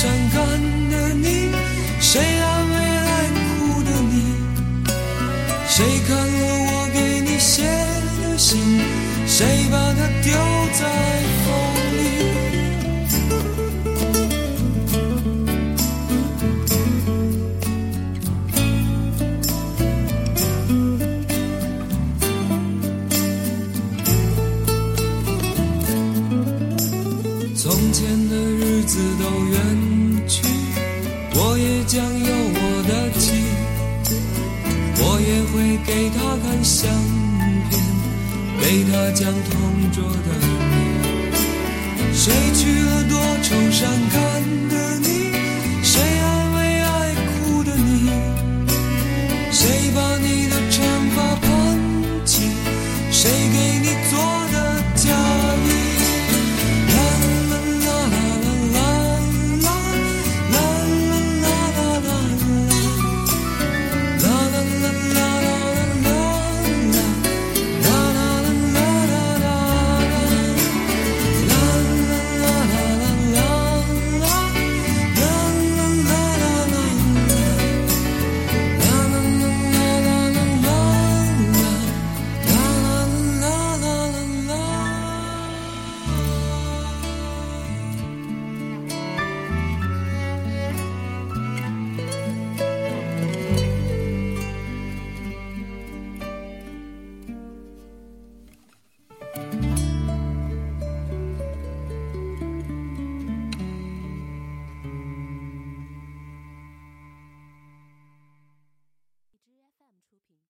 伤？感的你，谁安慰爱哭的你？谁看了我给你写的信？谁把它丢在风里？从前的日子都远去我也将有我的妻我也会给她看相片给她讲同桌的你谁娶了多愁善感的你谁安慰爱哭的你？谁把你的长发盘起？谁给你做